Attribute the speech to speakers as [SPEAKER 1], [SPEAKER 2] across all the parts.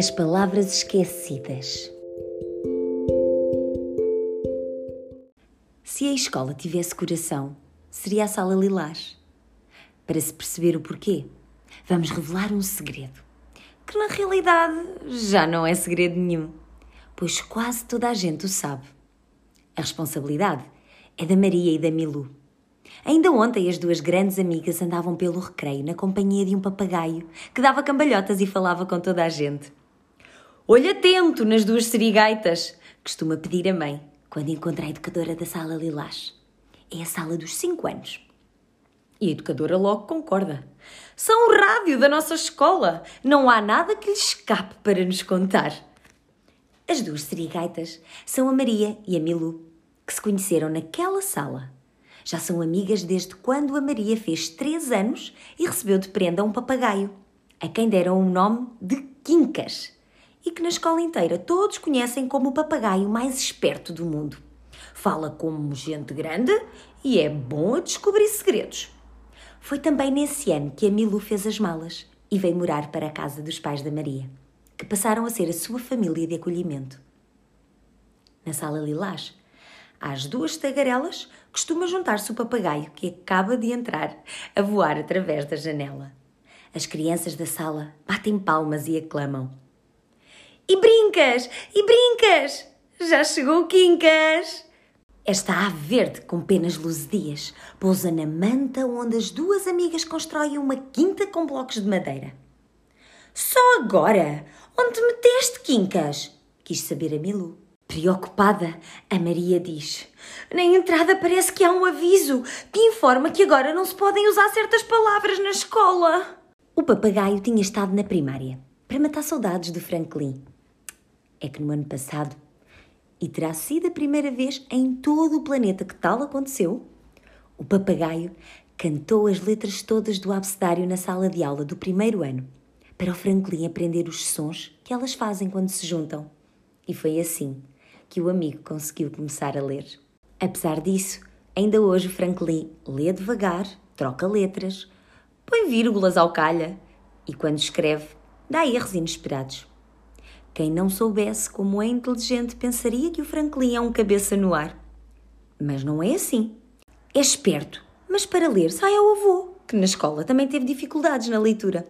[SPEAKER 1] As palavras esquecidas. Se a escola tivesse coração, seria a sala lilás. Para se perceber o porquê, vamos revelar um segredo, que na realidade já não é segredo nenhum, pois quase toda a gente o sabe. A responsabilidade é da Maria e da Milu. Ainda ontem as duas grandes amigas andavam pelo recreio na companhia de um papagaio que dava cambalhotas e falava com toda a gente. Olho atento nas duas serigaitas, costuma pedir a mãe quando encontra a educadora da sala Lilás. É a sala dos 5 anos. E a educadora logo concorda. São o rádio da nossa escola. Não há nada que lhes escape para nos contar. As duas serigaitas são a Maria e a Milu, que se conheceram naquela sala já são amigas desde quando a Maria fez três anos e recebeu de prenda um papagaio, a quem deram o nome de Quincas, e que na escola inteira todos conhecem como o papagaio mais esperto do mundo. Fala como gente grande e é bom a descobrir segredos. Foi também nesse ano que a Milu fez as malas e veio morar para a casa dos pais da Maria, que passaram a ser a sua família de acolhimento. Na sala Lilás, às duas tagarelas costuma juntar-se o papagaio que acaba de entrar a voar através da janela. As crianças da sala batem palmas e aclamam. E brincas! E brincas! Já chegou o Quincas! Esta ave verde com penas luzidias pousa na manta onde as duas amigas constroem uma quinta com blocos de madeira. Só agora? Onde meteste, Quincas? Quis saber a Milu. Preocupada, a Maria diz: Na entrada parece que há um aviso que informa que agora não se podem usar certas palavras na escola. O papagaio tinha estado na primária para matar saudades de Franklin. É que no ano passado, e terá sido a primeira vez em todo o planeta que tal aconteceu, o papagaio cantou as letras todas do abecedário na sala de aula do primeiro ano, para o Franklin aprender os sons que elas fazem quando se juntam. E foi assim que o amigo conseguiu começar a ler. Apesar disso, ainda hoje o Franklin lê devagar, troca letras, põe vírgulas ao calha e, quando escreve, dá erros inesperados. Quem não soubesse como é inteligente pensaria que o Franklin é um cabeça no ar. Mas não é assim. É esperto, mas para ler sai ao avô, que na escola também teve dificuldades na leitura.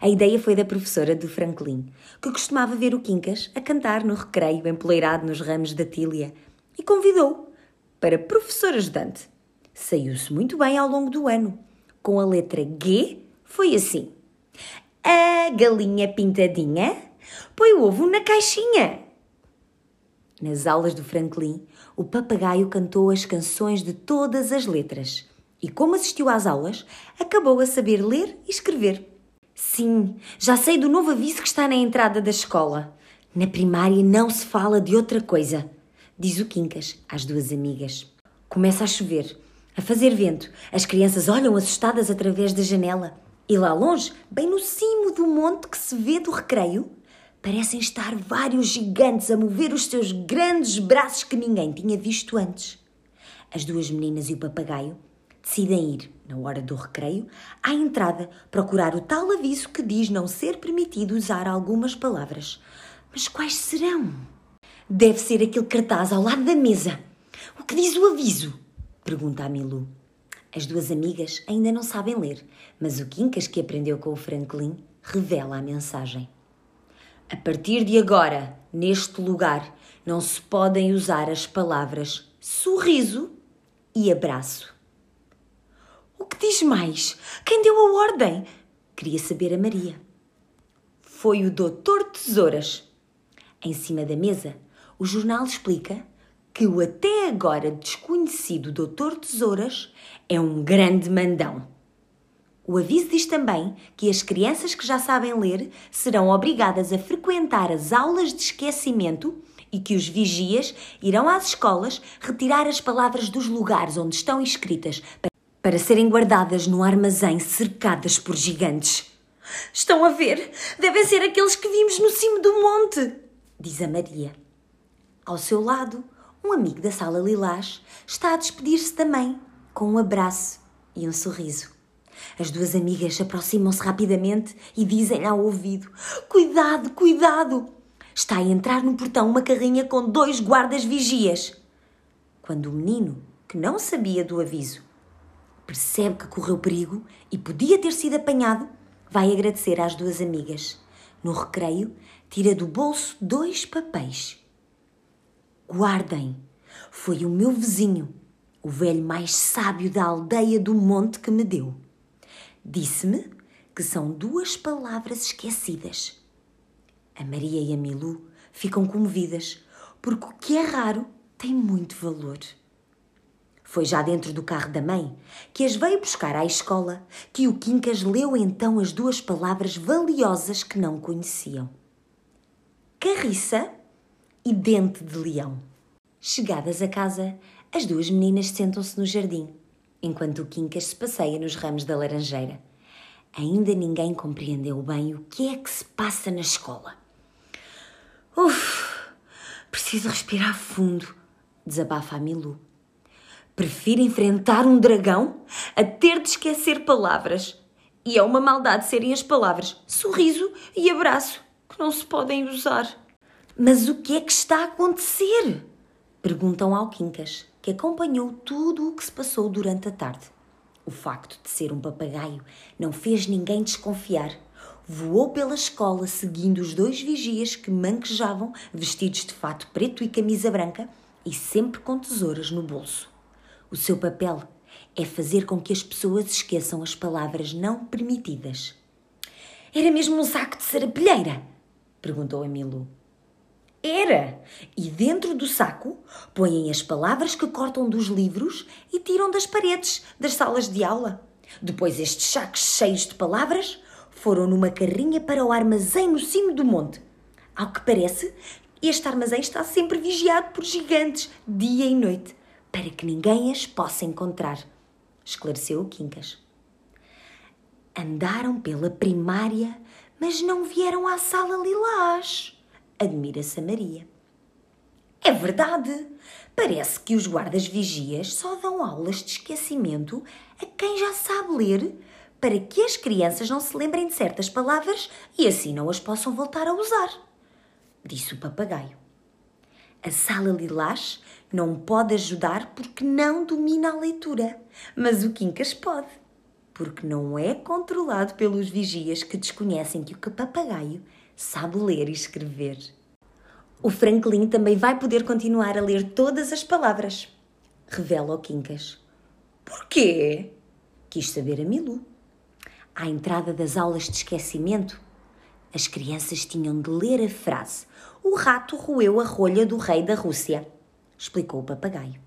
[SPEAKER 1] A ideia foi da professora do Franklin, que costumava ver o Quincas a cantar no recreio empoleirado nos ramos da tília e convidou para professor ajudante. Saiu-se muito bem ao longo do ano. Com a letra G, foi assim: A galinha pintadinha põe o ovo na caixinha. Nas aulas do Franklin, o papagaio cantou as canções de todas as letras e, como assistiu às aulas, acabou a saber ler e escrever. Sim, já sei do novo aviso que está na entrada da escola. Na primária não se fala de outra coisa, diz o Quincas às duas amigas. Começa a chover, a fazer vento. As crianças olham assustadas através da janela. E lá longe, bem no cimo do monte que se vê do recreio, parecem estar vários gigantes a mover os seus grandes braços que ninguém tinha visto antes. As duas meninas e o papagaio decidem ir, na hora do recreio, à entrada procurar o tal aviso que diz não ser permitido usar algumas palavras. Mas quais serão? Deve ser aquele cartaz ao lado da mesa. O que diz o aviso? Pergunta a Milu. As duas amigas ainda não sabem ler, mas o Quincas, que aprendeu com o Franklin, revela a mensagem. A partir de agora, neste lugar, não se podem usar as palavras sorriso e abraço. O que diz mais? Quem deu a ordem? Queria saber a Maria. Foi o Doutor Tesouras. Em cima da mesa, o jornal explica que o até agora desconhecido Doutor Tesouras é um grande mandão. O aviso diz também que as crianças que já sabem ler serão obrigadas a frequentar as aulas de esquecimento e que os vigias irão às escolas retirar as palavras dos lugares onde estão escritas para serem guardadas no armazém cercadas por gigantes. Estão a ver? Devem ser aqueles que vimos no cimo do monte, diz a Maria. Ao seu lado, um amigo da sala Lilás está a despedir-se também, com um abraço e um sorriso. As duas amigas aproximam-se rapidamente e dizem-lhe ao ouvido: Cuidado, cuidado! Está a entrar no portão uma carrinha com dois guardas vigias. Quando o menino, que não sabia do aviso, percebe que correu perigo e podia ter sido apanhado, vai agradecer às duas amigas. No recreio, tira do bolso dois papéis. Guardem, foi o meu vizinho, o velho mais sábio da aldeia do monte que me deu. Disse-me que são duas palavras esquecidas. A Maria e a Milu ficam comovidas, porque o que é raro tem muito valor. Foi já dentro do carro da mãe, que as veio buscar à escola, que o Quincas leu então as duas palavras valiosas que não conheciam: carriça e dente de leão. Chegadas a casa, as duas meninas sentam-se no jardim, enquanto o Quincas se passeia nos ramos da laranjeira. Ainda ninguém compreendeu bem o que é que se passa na escola. Uf, preciso respirar fundo, desabafa a Milu. Prefiro enfrentar um dragão a ter de esquecer palavras. E é uma maldade serem as palavras sorriso e abraço que não se podem usar. Mas o que é que está a acontecer? Perguntam ao Quincas, que acompanhou tudo o que se passou durante a tarde. O facto de ser um papagaio não fez ninguém desconfiar. Voou pela escola seguindo os dois vigias que manquejavam, vestidos de fato preto e camisa branca e sempre com tesouras no bolso. O seu papel é fazer com que as pessoas esqueçam as palavras não permitidas. Era mesmo um saco de sarapilheira? perguntou a Milu. Era! E dentro do saco põem as palavras que cortam dos livros e tiram das paredes das salas de aula. Depois, estes sacos cheios de palavras foram numa carrinha para o armazém no cimo do monte. Ao que parece, este armazém está sempre vigiado por gigantes, dia e noite para que ninguém as possa encontrar, esclareceu o Quincas. Andaram pela primária, mas não vieram à sala lilás, admira-se a Maria. É verdade. Parece que os guardas vigias só dão aulas de esquecimento a quem já sabe ler, para que as crianças não se lembrem de certas palavras e assim não as possam voltar a usar, disse o papagaio. A sala lilás não pode ajudar porque não domina a leitura, mas o Quincas pode, porque não é controlado pelos vigias que desconhecem que o papagaio sabe ler e escrever. O Franklin também vai poder continuar a ler todas as palavras, revela o Quincas. Porquê? Quis saber a Milu. À entrada das aulas de esquecimento, as crianças tinham de ler a frase: O rato roeu a rolha do rei da Rússia explicou o papagaio.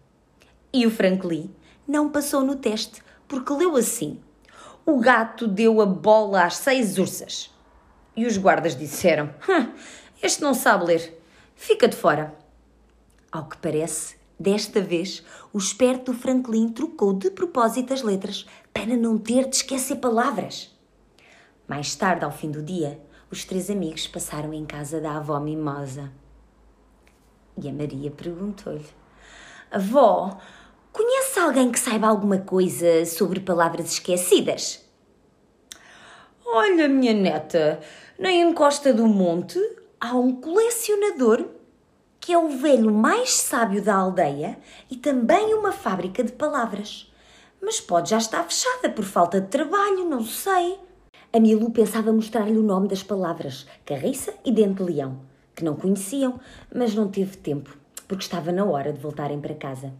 [SPEAKER 1] E o Franklin não passou no teste porque leu assim: O gato deu a bola às seis ursas. E os guardas disseram: Este não sabe ler, fica de fora. Ao que parece, desta vez, o esperto Franklin trocou de propósito as letras para não ter de esquecer palavras. Mais tarde, ao fim do dia, os três amigos passaram em casa da avó Mimosa. E a Maria perguntou-lhe: Avó, conhece alguém que saiba alguma coisa sobre palavras esquecidas? Olha, minha neta, na encosta do monte há um colecionador que é o velho mais sábio da aldeia e também uma fábrica de palavras. Mas pode já estar fechada por falta de trabalho, não sei. A Milu pensava mostrar-lhe o nome das palavras, carriça e dente de leão que não conheciam, mas não teve tempo, porque estava na hora de voltarem para casa.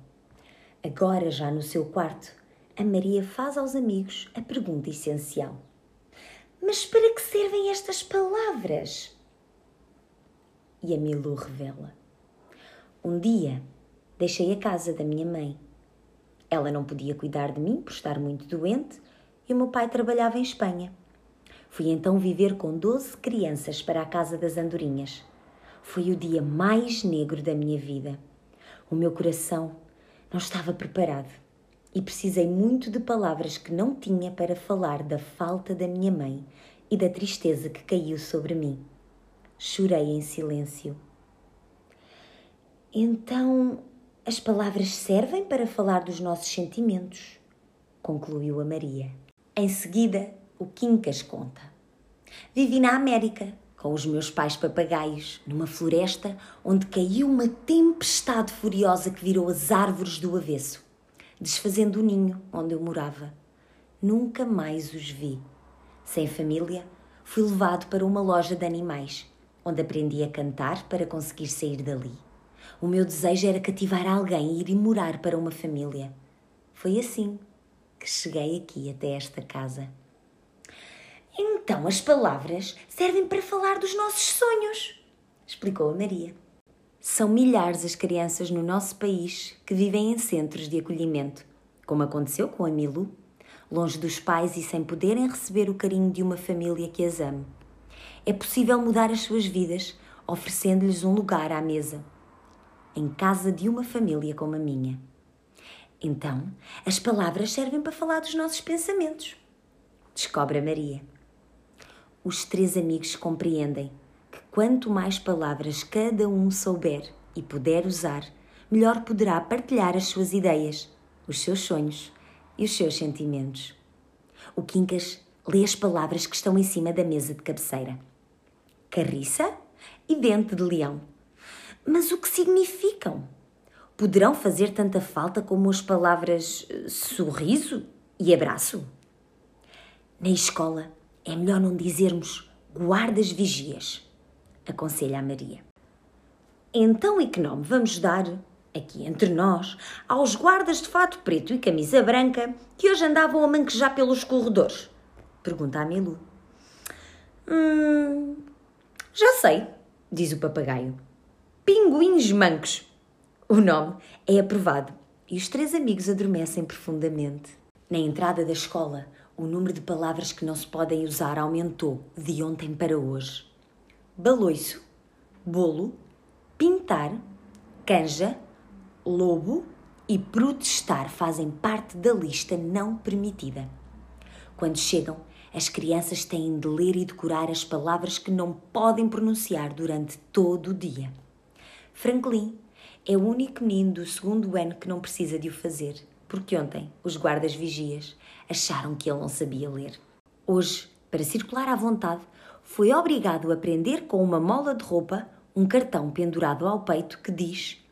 [SPEAKER 1] Agora, já no seu quarto, a Maria faz aos amigos a pergunta essencial: Mas para que servem estas palavras? E a Milu revela: Um dia deixei a casa da minha mãe. Ela não podia cuidar de mim por estar muito doente e o meu pai trabalhava em Espanha. Fui então viver com 12 crianças para a Casa das Andorinhas. Foi o dia mais negro da minha vida. O meu coração não estava preparado e precisei muito de palavras que não tinha para falar da falta da minha mãe e da tristeza que caiu sobre mim. Chorei em silêncio. Então, as palavras servem para falar dos nossos sentimentos, concluiu a Maria. Em seguida, o Quincas conta. Vivi na América, com os meus pais papagaios, numa floresta onde caiu uma tempestade furiosa que virou as árvores do avesso, desfazendo o ninho onde eu morava. Nunca mais os vi. Sem família, fui levado para uma loja de animais, onde aprendi a cantar para conseguir sair dali. O meu desejo era cativar alguém e ir morar para uma família. Foi assim que cheguei aqui até esta casa. Então as palavras servem para falar dos nossos sonhos, explicou a Maria. São milhares as crianças no nosso país que vivem em centros de acolhimento, como aconteceu com a Milu, longe dos pais e sem poderem receber o carinho de uma família que as ame. É possível mudar as suas vidas oferecendo-lhes um lugar à mesa, em casa de uma família como a minha. Então, as palavras servem para falar dos nossos pensamentos. Descobre a Maria os três amigos compreendem quanto mais palavras cada um souber e puder usar, melhor poderá partilhar as suas ideias, os seus sonhos e os seus sentimentos. O Quincas lê as palavras que estão em cima da mesa de cabeceira: carriça e dente de leão. Mas o que significam? Poderão fazer tanta falta como as palavras eh, sorriso e abraço? Na escola, é melhor não dizermos guardas vigias, aconselha a Maria. Então, e que nome vamos dar, aqui entre nós, aos guardas de fato preto e camisa branca que hoje andavam a manquejar pelos corredores? Pergunta a Milu. Hum, já sei, diz o papagaio. Pinguins mancos. O nome é aprovado e os três amigos adormecem profundamente. Na entrada da escola, o número de palavras que não se podem usar aumentou de ontem para hoje. Baloiço, bolo, pintar, canja, lobo e protestar fazem parte da lista não permitida. Quando chegam, as crianças têm de ler e decorar as palavras que não podem pronunciar durante todo o dia. Franklin é o único menino do segundo ano que não precisa de o fazer porque ontem os guardas vigias acharam que ele não sabia ler. Hoje, para circular à vontade, foi obrigado a prender com uma mola de roupa um cartão pendurado ao peito que diz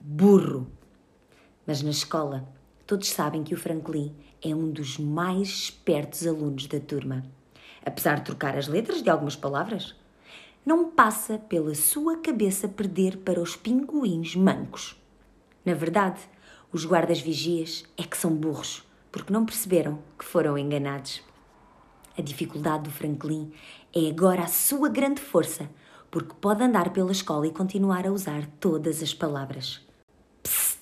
[SPEAKER 1] burro. Mas na escola, todos sabem que o Franklin é um dos mais espertos alunos da turma. Apesar de trocar as letras de algumas palavras, não passa pela sua cabeça perder para os pinguins mancos. Na verdade, os guardas-vigias é que são burros, porque não perceberam que foram enganados. A dificuldade do Franklin é agora a sua grande força, porque pode andar pela escola e continuar a usar todas as palavras. Psst,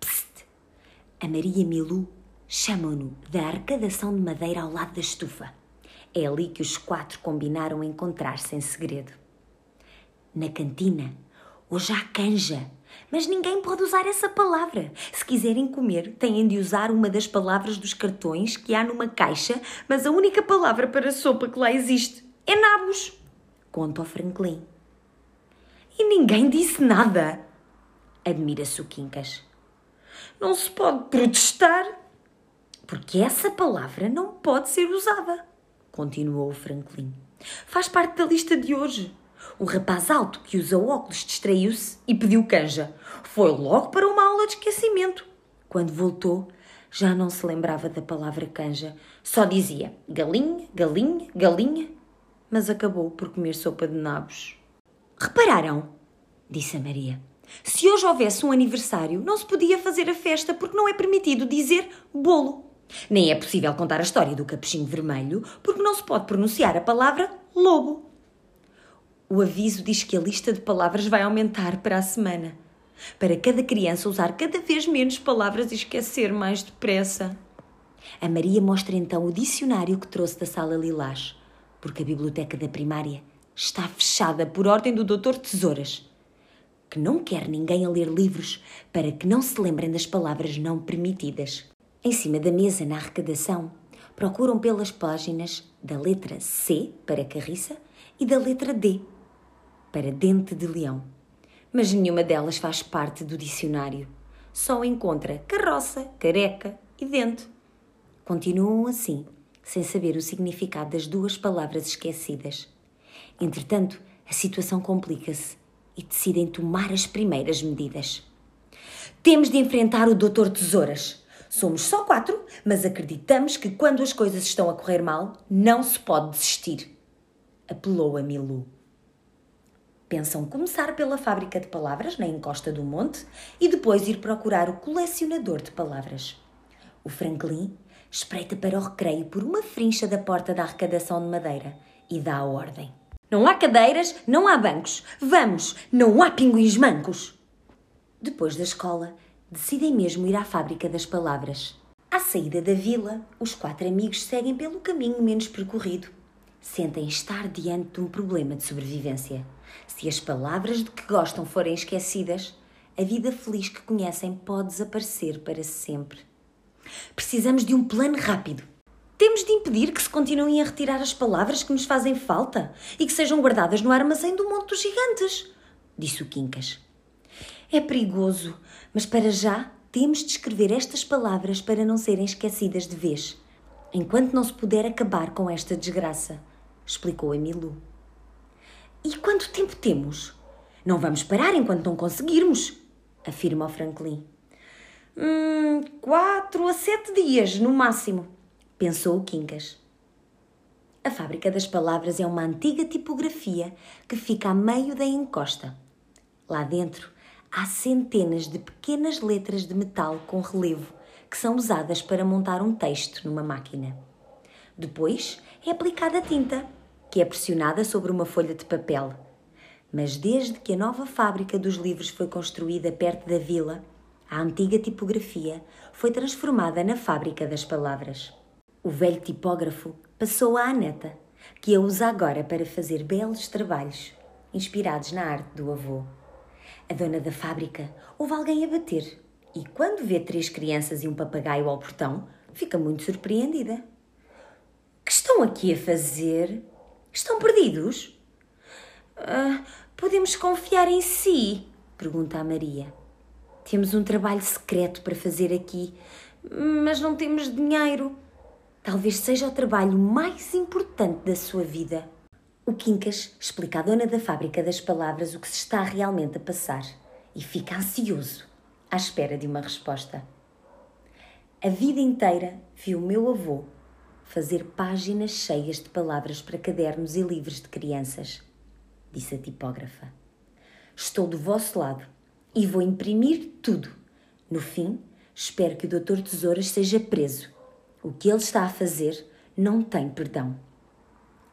[SPEAKER 1] psst. A Maria Milu chamam-no da arrecadação de madeira ao lado da estufa. É ali que os quatro combinaram encontrar-se em segredo. Na cantina, hoje há canja mas ninguém pode usar essa palavra. Se quiserem comer, têm de usar uma das palavras dos cartões que há numa caixa, mas a única palavra para sopa que lá existe é nabos. Conta ao Franklin. E ninguém disse nada. Admira-se o Quincas. Não se pode protestar, porque essa palavra não pode ser usada, continuou o Franklin. Faz parte da lista de hoje. O rapaz alto que usa óculos distraiu-se e pediu canja. Foi logo para uma aula de esquecimento. Quando voltou, já não se lembrava da palavra canja. Só dizia galinha, galinha, galinha. Mas acabou por comer sopa de nabos. Repararam? Disse a Maria. Se hoje houvesse um aniversário, não se podia fazer a festa porque não é permitido dizer bolo. Nem é possível contar a história do capuchinho vermelho porque não se pode pronunciar a palavra lobo. O aviso diz que a lista de palavras vai aumentar para a semana, para cada criança usar cada vez menos palavras e esquecer mais depressa. A Maria mostra então o dicionário que trouxe da sala Lilás, porque a biblioteca da primária está fechada por ordem do Doutor Tesouras, que não quer ninguém a ler livros para que não se lembrem das palavras não permitidas. Em cima da mesa, na arrecadação, procuram pelas páginas da letra C para carriça e da letra D para dente de leão. Mas nenhuma delas faz parte do dicionário. Só encontra carroça, careca e dente. Continuam assim sem saber o significado das duas palavras esquecidas. Entretanto, a situação complica-se e decidem tomar as primeiras medidas. Temos de enfrentar o Doutor Tesouras. Somos só quatro, mas acreditamos que quando as coisas estão a correr mal, não se pode desistir. Apelou a Milu. Pensam começar pela fábrica de palavras, na encosta do monte, e depois ir procurar o colecionador de palavras. O Franklin espreita para o recreio por uma frincha da porta da arrecadação de madeira e dá a ordem. Não há cadeiras, não há bancos. Vamos, não há pinguins mancos. Depois da escola, decidem mesmo ir à fábrica das palavras. À saída da vila, os quatro amigos seguem pelo caminho menos percorrido. Sentem estar diante de um problema de sobrevivência. Se as palavras de que gostam forem esquecidas, a vida feliz que conhecem pode desaparecer para sempre. Precisamos de um plano rápido. Temos de impedir que se continuem a retirar as palavras que nos fazem falta e que sejam guardadas no armazém do Monte dos Gigantes, disse o Quincas. É perigoso, mas para já temos de escrever estas palavras para não serem esquecidas de vez, enquanto não se puder acabar com esta desgraça, explicou a Milu. E quanto tempo temos? Não vamos parar enquanto não conseguirmos, afirma Franklin. Hum, quatro a sete dias, no máximo, pensou o Quincas. A Fábrica das Palavras é uma antiga tipografia que fica a meio da encosta. Lá dentro há centenas de pequenas letras de metal com relevo que são usadas para montar um texto numa máquina. Depois é aplicada tinta que é pressionada sobre uma folha de papel. Mas desde que a nova fábrica dos livros foi construída perto da vila, a antiga tipografia foi transformada na fábrica das palavras. O velho tipógrafo passou a Aneta, que a usa agora para fazer belos trabalhos, inspirados na arte do avô. A dona da fábrica ouve alguém a bater e, quando vê três crianças e um papagaio ao portão, fica muito surpreendida. Que estão aqui a fazer? Estão perdidos? Uh, podemos confiar em si? pergunta a Maria. Temos um trabalho secreto para fazer aqui, mas não temos dinheiro. Talvez seja o trabalho mais importante da sua vida. O Quincas explica à dona da fábrica das palavras o que se está realmente a passar e fica ansioso, à espera de uma resposta. A vida inteira viu o meu avô fazer páginas cheias de palavras para cadernos e livros de crianças, disse a tipógrafa. Estou do vosso lado e vou imprimir tudo. No fim, espero que o Doutor Tesouras seja preso. O que ele está a fazer não tem perdão.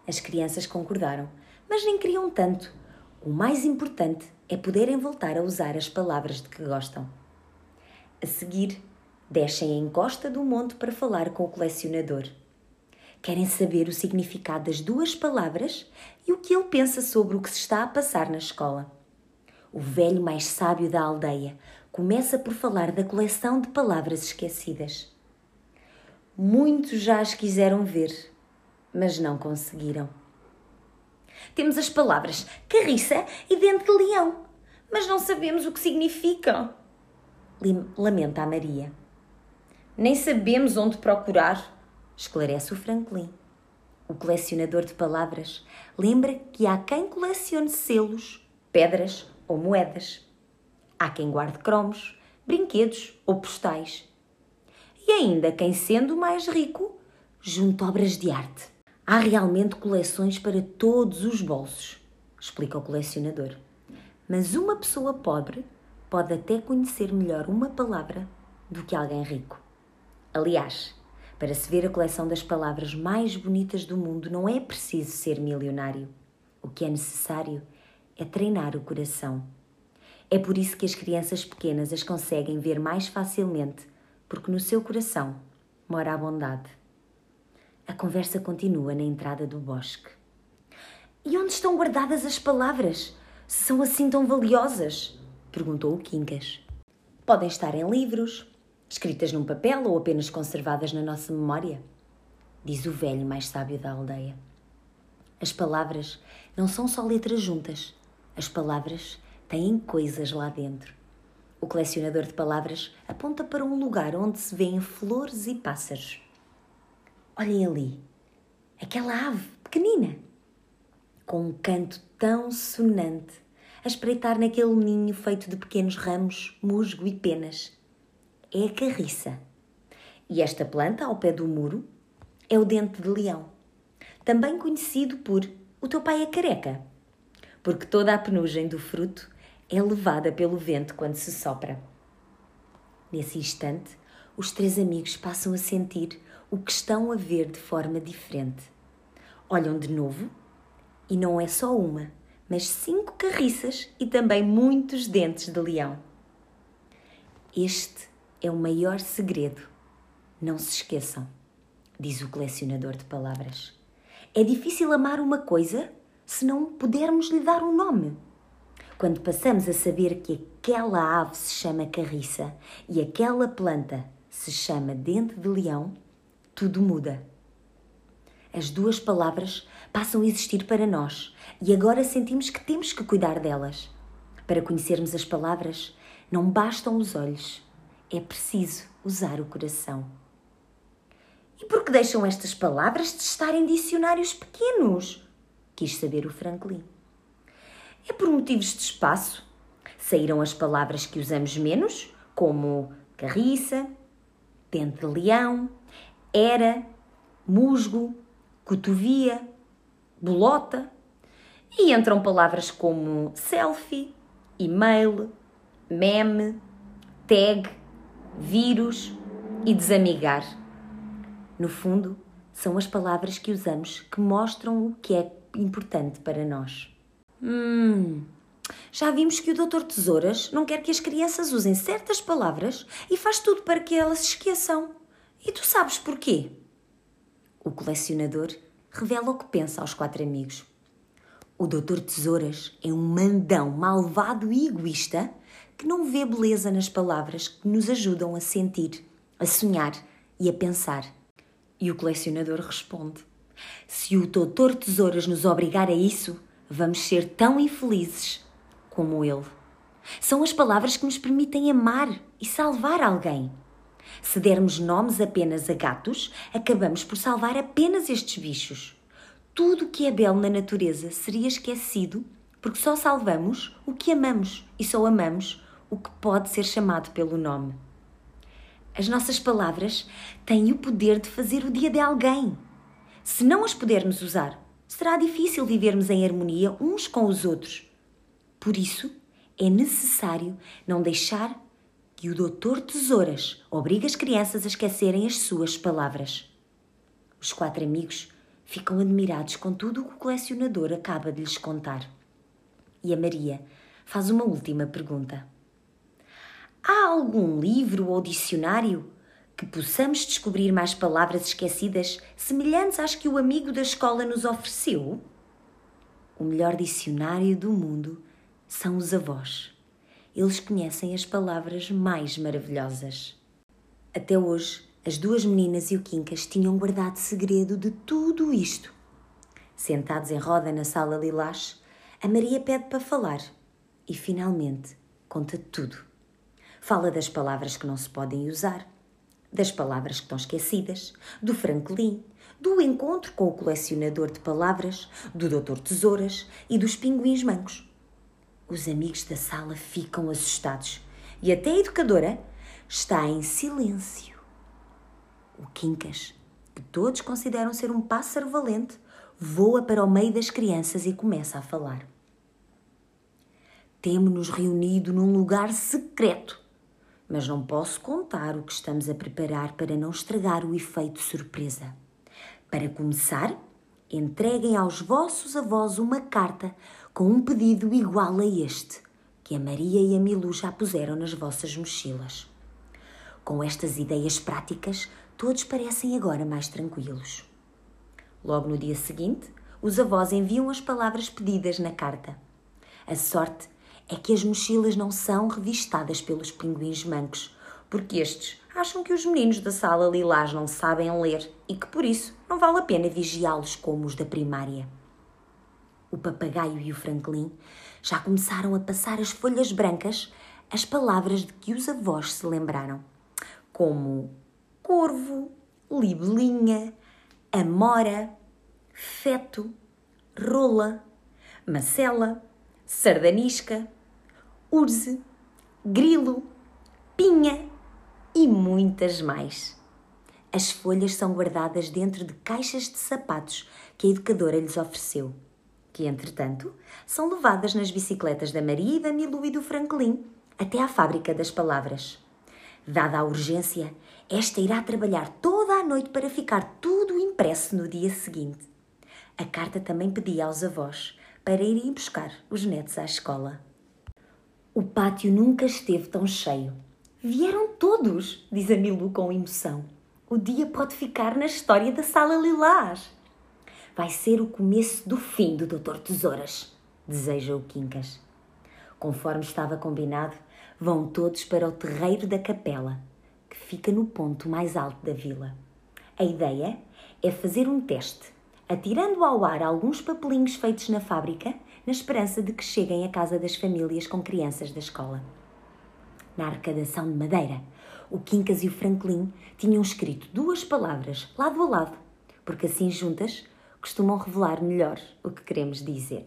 [SPEAKER 1] As crianças concordaram, mas nem queriam tanto. O mais importante é poderem voltar a usar as palavras de que gostam. A seguir, descem a encosta do monte para falar com o colecionador. Querem saber o significado das duas palavras e o que ele pensa sobre o que se está a passar na escola. O velho mais sábio da aldeia começa por falar da coleção de palavras esquecidas. Muitos já as quiseram ver, mas não conseguiram. Temos as palavras carriça e dente de leão, mas não sabemos o que significam. Lamenta a Maria. Nem sabemos onde procurar esclarece o Franklin. O colecionador de palavras lembra que há quem colecione selos, pedras ou moedas. Há quem guarde cromos, brinquedos ou postais. E ainda quem, sendo mais rico, junte obras de arte. Há realmente coleções para todos os bolsos, explica o colecionador. Mas uma pessoa pobre pode até conhecer melhor uma palavra do que alguém rico. Aliás, para se ver a coleção das palavras mais bonitas do mundo, não é preciso ser milionário. O que é necessário é treinar o coração. É por isso que as crianças pequenas as conseguem ver mais facilmente, porque no seu coração mora a bondade. A conversa continua na entrada do bosque. E onde estão guardadas as palavras? Se são assim tão valiosas? perguntou o Quincas. Podem estar em livros, escritas num papel ou apenas conservadas na nossa memória? Diz o velho mais sábio da aldeia. As palavras não são só letras juntas. As palavras têm coisas lá dentro. O colecionador de palavras aponta para um lugar onde se vêem flores e pássaros. Olhem ali, aquela ave pequenina, com um canto tão sonante, a espreitar naquele ninho feito de pequenos ramos, musgo e penas. É a carriça. E esta planta, ao pé do muro, é o dente de leão, também conhecido por o teu pai é careca, porque toda a penugem do fruto é levada pelo vento quando se sopra. Nesse instante, os três amigos passam a sentir o que estão a ver de forma diferente. Olham de novo e não é só uma, mas cinco carriças e também muitos dentes de leão. Este é o maior segredo. Não se esqueçam, diz o colecionador de palavras. É difícil amar uma coisa se não pudermos lhe dar um nome. Quando passamos a saber que aquela ave se chama carriça e aquela planta se chama dente de leão, tudo muda. As duas palavras passam a existir para nós e agora sentimos que temos que cuidar delas. Para conhecermos as palavras, não bastam os olhos, é preciso usar o coração. E por que deixam estas palavras de estar em dicionários pequenos? Quis saber o Franklin. É por motivos de espaço. Saíram as palavras que usamos menos, como carriça, dente de leão, era, musgo, cotovia, bolota, e entram palavras como selfie, e-mail, meme, tag, vírus e desamigar. No fundo, são as palavras que usamos que mostram o que é importante para nós. Hum, já vimos que o Doutor Tesouras não quer que as crianças usem certas palavras e faz tudo para que elas se esqueçam. E tu sabes porquê? O colecionador revela o que pensa aos quatro amigos. O Doutor Tesouras é um mandão malvado e egoísta que não vê beleza nas palavras que nos ajudam a sentir, a sonhar e a pensar. E o colecionador responde: Se o Doutor Tesouras nos obrigar a isso, vamos ser tão infelizes como ele. São as palavras que nos permitem amar e salvar alguém. Se dermos nomes apenas a gatos, acabamos por salvar apenas estes bichos. Tudo o que é belo na natureza seria esquecido porque só salvamos o que amamos e só amamos o que pode ser chamado pelo nome. As nossas palavras têm o poder de fazer o dia de alguém. Se não as pudermos usar, será difícil vivermos em harmonia uns com os outros. Por isso, é necessário não deixar que o doutor Tesouras obrigue as crianças a esquecerem as suas palavras. Os quatro amigos ficam admirados com tudo o que o colecionador acaba de lhes contar. E a Maria faz uma última pergunta. Há algum livro ou dicionário que possamos descobrir mais palavras esquecidas semelhantes às que o amigo da escola nos ofereceu? O melhor dicionário do mundo são os avós eles conhecem as palavras mais maravilhosas. Até hoje, as duas meninas e o Quincas tinham guardado segredo de tudo isto. Sentados em roda na sala lilás, a Maria pede para falar e, finalmente, conta tudo. Fala das palavras que não se podem usar, das palavras que estão esquecidas, do Franklin, do encontro com o colecionador de palavras, do Doutor Tesouras e dos pinguins mancos. Os amigos da sala ficam assustados e até a educadora está em silêncio. O Quincas, que todos consideram ser um pássaro valente, voa para o meio das crianças e começa a falar. Temo-nos reunido num lugar secreto, mas não posso contar o que estamos a preparar para não estragar o efeito surpresa. Para começar, entreguem aos vossos avós uma carta com um pedido igual a este, que a Maria e a Milu já puseram nas vossas mochilas. Com estas ideias práticas, todos parecem agora mais tranquilos. Logo no dia seguinte, os avós enviam as palavras pedidas na carta. A sorte é que as mochilas não são revistadas pelos pinguins mancos, porque estes acham que os meninos da sala lilás não sabem ler e que por isso não vale a pena vigiá-los como os da primária. O papagaio e o Franklin já começaram a passar as folhas brancas as palavras de que os avós se lembraram, como corvo, libelinha, amora, feto, rola, macela, sardanisca, urze, grilo, pinha e muitas mais. As folhas são guardadas dentro de caixas de sapatos que a educadora lhes ofereceu, que, entretanto, são levadas nas bicicletas da Maria da Milu e do Franklin até à fábrica das palavras. Dada a urgência, esta irá trabalhar toda a noite para ficar tudo impresso no dia seguinte. A carta também pedia aos avós para irem buscar os netos à escola. O pátio nunca esteve tão cheio. Vieram todos, diz a Milu com emoção. O dia pode ficar na história da Sala Lilás. Vai ser o começo do fim do Doutor Tesouras, deseja o Quincas. Conforme estava combinado, vão todos para o terreiro da capela, que fica no ponto mais alto da vila. A ideia é fazer um teste, atirando ao ar alguns papelinhos feitos na fábrica, na esperança de que cheguem à casa das famílias com crianças da escola. Na arrecadação de madeira, o Quincas e o Franklin tinham escrito duas palavras lado a lado, porque assim juntas costumam revelar melhor o que queremos dizer.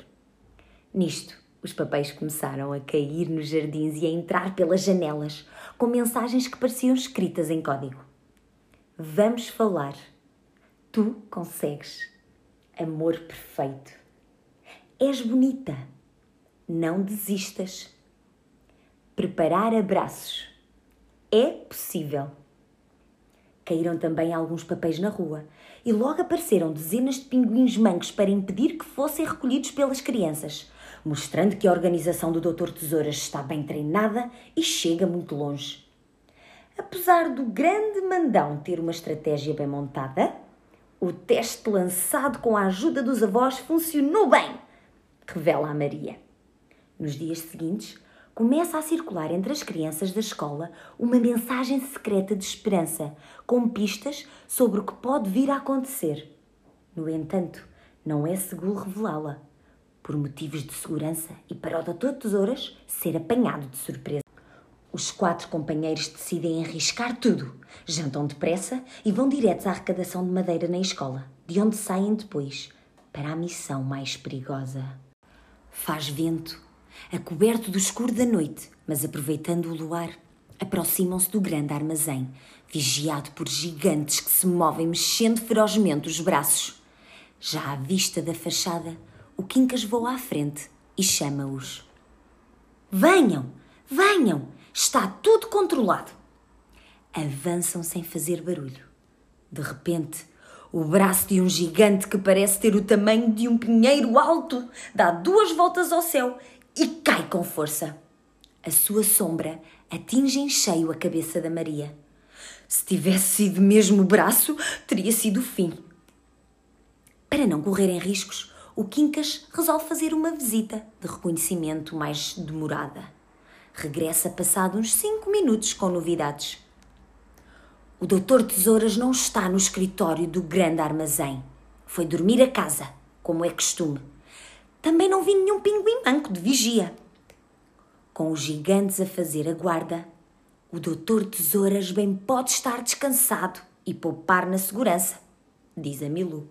[SPEAKER 1] Nisto, os papéis começaram a cair nos jardins e a entrar pelas janelas, com mensagens que pareciam escritas em código. Vamos falar. Tu consegues. Amor perfeito. És bonita. Não desistas. Preparar abraços é possível. Caíram também alguns papéis na rua e logo apareceram dezenas de pinguins mancos para impedir que fossem recolhidos pelas crianças, mostrando que a organização do Dr. Tesouras está bem treinada e chega muito longe. Apesar do grande mandão ter uma estratégia bem montada, o teste lançado com a ajuda dos avós funcionou bem, revela a Maria. Nos dias seguintes, começa a circular entre as crianças da escola uma mensagem secreta de esperança, com pistas sobre o que pode vir a acontecer. No entanto, não é seguro revelá-la, por motivos de segurança e para o Doutor Tesouras ser apanhado de surpresa. Os quatro companheiros decidem arriscar tudo, jantam depressa e vão diretos à arrecadação de madeira na escola, de onde saem depois para a missão mais perigosa. Faz vento a coberto do escuro da noite, mas aproveitando o luar, aproximam-se do grande armazém, vigiado por gigantes que se movem mexendo ferozmente os braços. Já à vista da fachada, o Quincas voa à frente e chama-os. Venham, venham, está tudo controlado. Avançam sem fazer barulho. De repente, o braço de um gigante que parece ter o tamanho de um pinheiro alto dá duas voltas ao céu e cai com força. A sua sombra atinge em cheio a cabeça da Maria. Se tivesse sido mesmo o braço, teria sido o fim. Para não correrem riscos, o Quincas resolve fazer uma visita de reconhecimento mais demorada. Regressa passado uns cinco minutos com novidades. O doutor Tesouras não está no escritório do grande armazém. Foi dormir a casa, como é costume. Também não vi nenhum pinguim manco de vigia. Com os gigantes a fazer a guarda, o doutor Tesouras bem pode estar descansado e poupar na segurança, diz a Milu.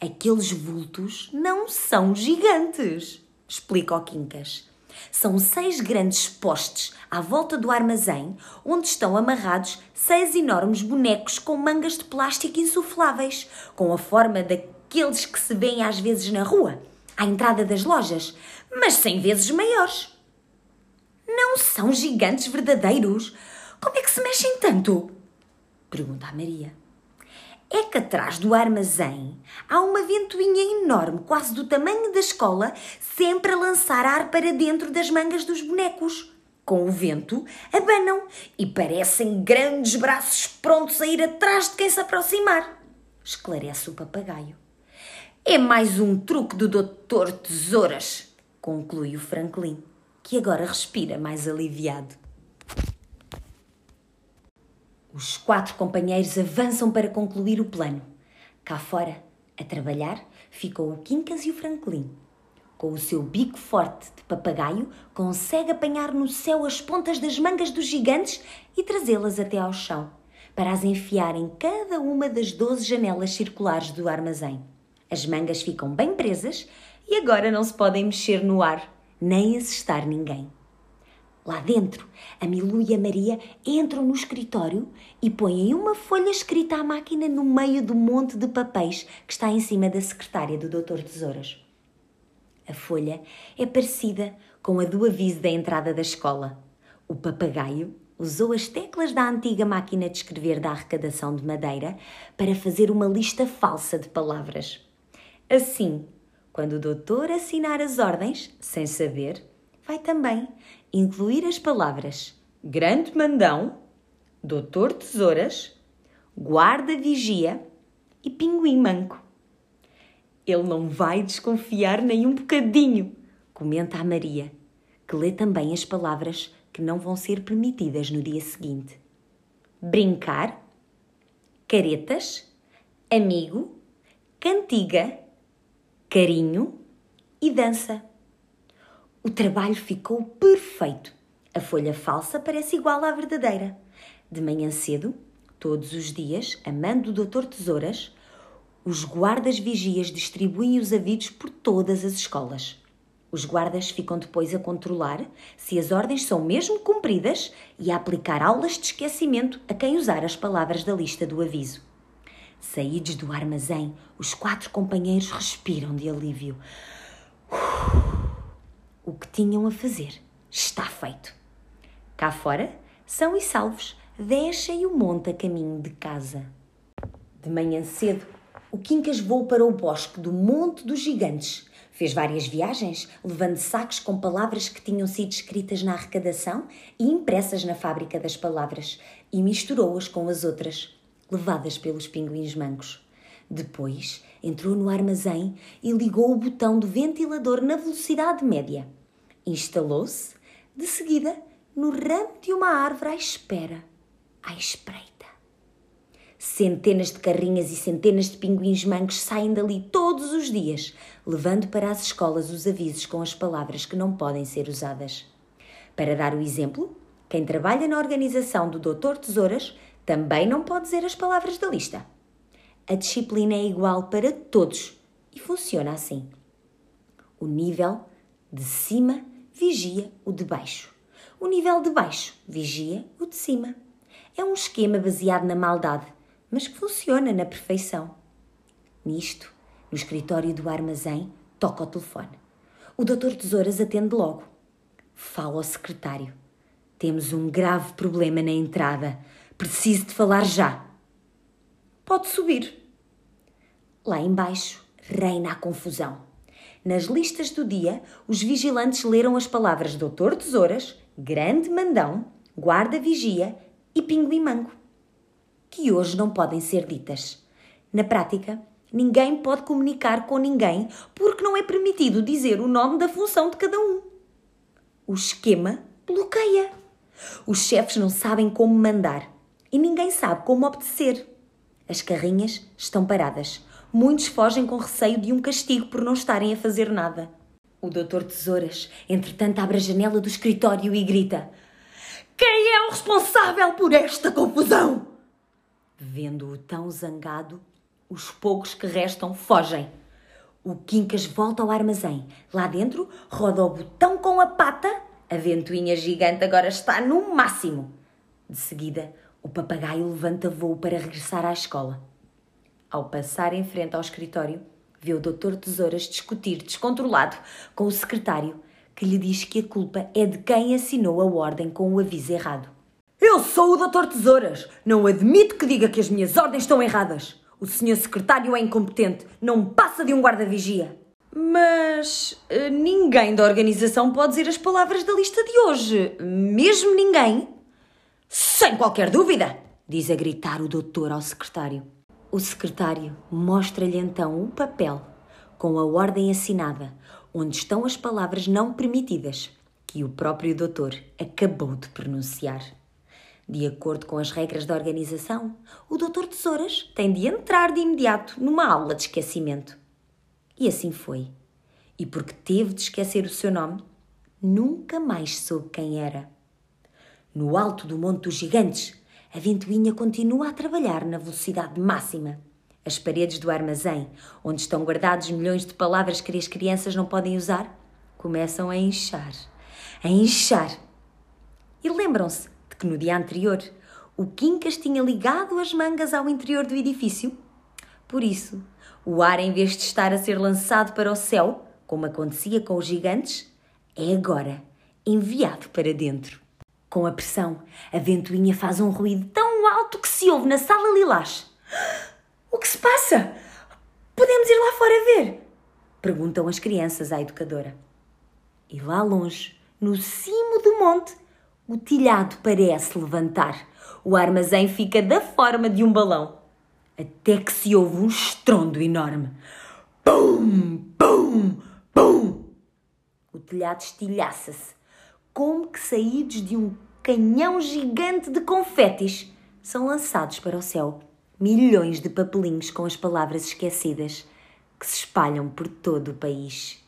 [SPEAKER 1] Aqueles vultos não são gigantes, explica o Quincas. São seis grandes postes à volta do armazém, onde estão amarrados seis enormes bonecos com mangas de plástico insufláveis, com a forma daqueles que se vêem às vezes na rua à entrada das lojas, mas cem vezes maiores. Não são gigantes verdadeiros? Como é que se mexem tanto? Pergunta a Maria. É que atrás do armazém há uma ventoinha enorme, quase do tamanho da escola, sempre a lançar ar para dentro das mangas dos bonecos. Com o vento, abanam e parecem grandes braços prontos a ir atrás de quem se aproximar. Esclarece o papagaio. É mais um truque do Doutor Tesouras, conclui o Franklin, que agora respira mais aliviado. Os quatro companheiros avançam para concluir o plano. Cá fora, a trabalhar, ficou o Quincas e o Franklin. Com o seu bico forte de papagaio, consegue apanhar no céu as pontas das mangas dos gigantes e trazê-las até ao chão, para as enfiar em cada uma das 12 janelas circulares do armazém. As mangas ficam bem presas e agora não se podem mexer no ar, nem assestar ninguém. Lá dentro, a Milu e a Maria entram no escritório e põem uma folha escrita à máquina no meio do monte de papéis que está em cima da secretária do Dr. Tesouras. A folha é parecida com a do aviso da entrada da escola. O papagaio usou as teclas da antiga máquina de escrever da arrecadação de madeira para fazer uma lista falsa de palavras. Assim, quando o doutor assinar as ordens, sem saber, vai também incluir as palavras grande mandão, doutor tesouras, guarda vigia e pinguim manco. Ele não vai desconfiar nem um bocadinho, comenta a Maria, que lê também as palavras que não vão ser permitidas no dia seguinte. Brincar, caretas, amigo, cantiga, carinho e dança. O trabalho ficou perfeito. A folha falsa parece igual à verdadeira. De manhã cedo, todos os dias, amando o Doutor Tesouras, os guardas vigias distribuem os avisos por todas as escolas. Os guardas ficam depois a controlar se as ordens são mesmo cumpridas e a aplicar aulas de esquecimento a quem usar as palavras da lista do aviso. Saídos do armazém, os quatro companheiros respiram de alívio. O que tinham a fazer está feito. Cá fora, são e salvos, descem o monte a caminho de casa. De manhã cedo, o Quincas voou para o bosque do Monte dos Gigantes. Fez várias viagens, levando sacos com palavras que tinham sido escritas na arrecadação e impressas na fábrica das palavras, e misturou-as com as outras, levadas pelos pinguins mancos. Depois entrou no armazém e ligou o botão do ventilador na velocidade média instalou-se, de seguida, no ramo de uma árvore à espera, à espreita. Centenas de carrinhas e centenas de pinguins mancos saem dali todos os dias, levando para as escolas os avisos com as palavras que não podem ser usadas. Para dar o exemplo, quem trabalha na organização do Doutor Tesouras também não pode dizer as palavras da lista. A disciplina é igual para todos e funciona assim. O nível de cima vigia o de baixo. O nível de baixo vigia o de cima. É um esquema baseado na maldade, mas que funciona na perfeição. Nisto, no escritório do armazém, toca o telefone. O doutor Tesouras atende logo. Fala ao secretário. Temos um grave problema na entrada. Preciso de falar já. Pode subir. Lá embaixo reina a confusão. Nas listas do dia, os vigilantes leram as palavras Doutor Tesouras, Grande Mandão, Guarda Vigia e Pinguim Mango, que hoje não podem ser ditas. Na prática, ninguém pode comunicar com ninguém porque não é permitido dizer o nome da função de cada um. O esquema bloqueia. Os chefes não sabem como mandar e ninguém sabe como obedecer. As carrinhas estão paradas muitos fogem com receio de um castigo por não estarem a fazer nada. O doutor Tesouras, entretanto, abre a janela do escritório e grita: Quem é o responsável por esta confusão? Vendo-o tão zangado, os poucos que restam fogem. O Quincas volta ao armazém. Lá dentro, roda o botão com a pata. A ventoinha gigante agora está no máximo. De seguida, o papagaio levanta voo para regressar à escola. Ao passar em frente ao escritório, vê o doutor Tesouras discutir descontrolado com o secretário, que lhe diz que a culpa é de quem assinou a ordem com o aviso errado. Eu sou o doutor Tesouras! Não admito que diga que as minhas ordens estão erradas! O senhor secretário é incompetente, não passa de um guarda-vigia. Mas uh, ninguém da organização pode dizer as palavras da lista de hoje. Mesmo ninguém? Sem qualquer dúvida! Diz a gritar o doutor ao secretário. O secretário mostra-lhe então o papel com a ordem assinada, onde estão as palavras não permitidas que o próprio doutor acabou de pronunciar. De acordo com as regras da organização, o doutor Tesouras tem de entrar de imediato numa aula de esquecimento. E assim foi. E porque teve de esquecer o seu nome, nunca mais soube quem era. No alto do Monte dos Gigantes, a ventoinha continua a trabalhar na velocidade máxima. As paredes do armazém, onde estão guardados milhões de palavras que as crianças não podem usar, começam a inchar. A inchar. E lembram-se de que no dia anterior o Quincas tinha ligado as mangas ao interior do edifício? Por isso, o ar, em vez de estar a ser lançado para o céu, como acontecia com os gigantes, é agora enviado para dentro. Com a pressão, a ventoinha faz um ruído tão alto que se ouve na sala lilás. O que se passa? Podemos ir lá fora ver? Perguntam as crianças à educadora. E lá longe, no cimo do monte, o telhado parece levantar. O armazém fica da forma de um balão. Até que se ouve um estrondo enorme. Pum, pum, pum! O telhado estilhaça-se como que saídos de um canhão gigante de confetes, são lançados para o céu milhões de papelinhos com as palavras esquecidas que se espalham por todo o país.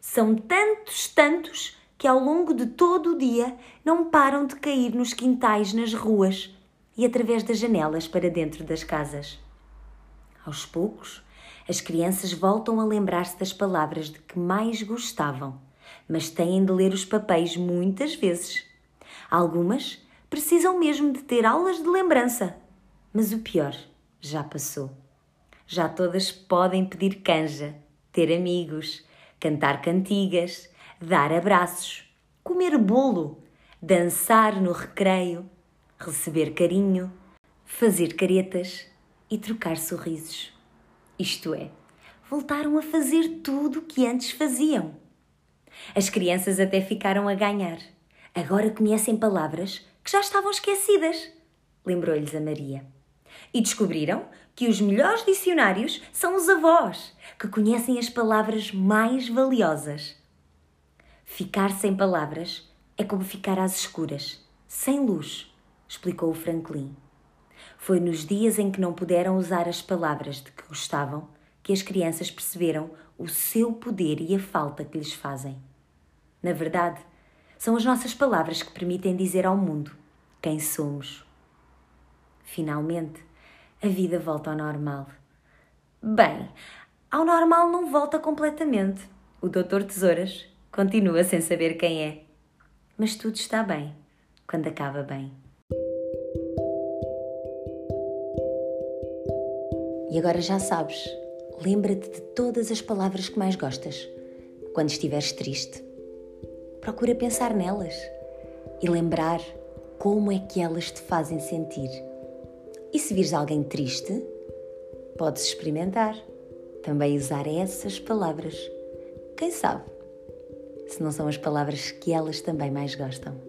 [SPEAKER 1] São tantos, tantos, que ao longo de todo o dia não param de cair nos quintais, nas ruas e através das janelas para dentro das casas. Aos poucos, as crianças voltam a lembrar-se das palavras de que mais gostavam mas têm de ler os papéis muitas vezes. Algumas precisam mesmo de ter aulas de lembrança, mas o pior já passou. Já todas podem pedir canja, ter amigos, cantar cantigas, dar abraços, comer bolo, dançar no recreio, receber carinho, fazer caretas e trocar sorrisos. Isto é, voltaram a fazer tudo o que antes faziam. As crianças até ficaram a ganhar. Agora conhecem palavras que já estavam esquecidas, lembrou-lhes a Maria. E descobriram que os melhores dicionários são os avós, que conhecem as palavras mais valiosas. Ficar sem palavras é como ficar às escuras, sem luz, explicou o Franklin. Foi nos dias em que não puderam usar as palavras de que gostavam que as crianças perceberam o seu poder e a falta que lhes fazem. Na verdade, são as nossas palavras que permitem dizer ao mundo quem somos. Finalmente, a vida volta ao normal. Bem, ao normal não volta completamente. O Doutor Tesouras continua sem saber quem é. Mas tudo está bem quando acaba bem. E agora já sabes, lembra-te de todas as palavras que mais gostas. Quando estiveres triste, procura pensar nelas e lembrar como é que elas te fazem sentir. E se vires alguém triste, podes experimentar também usar essas palavras. Quem sabe? Se não são as palavras que elas também mais gostam.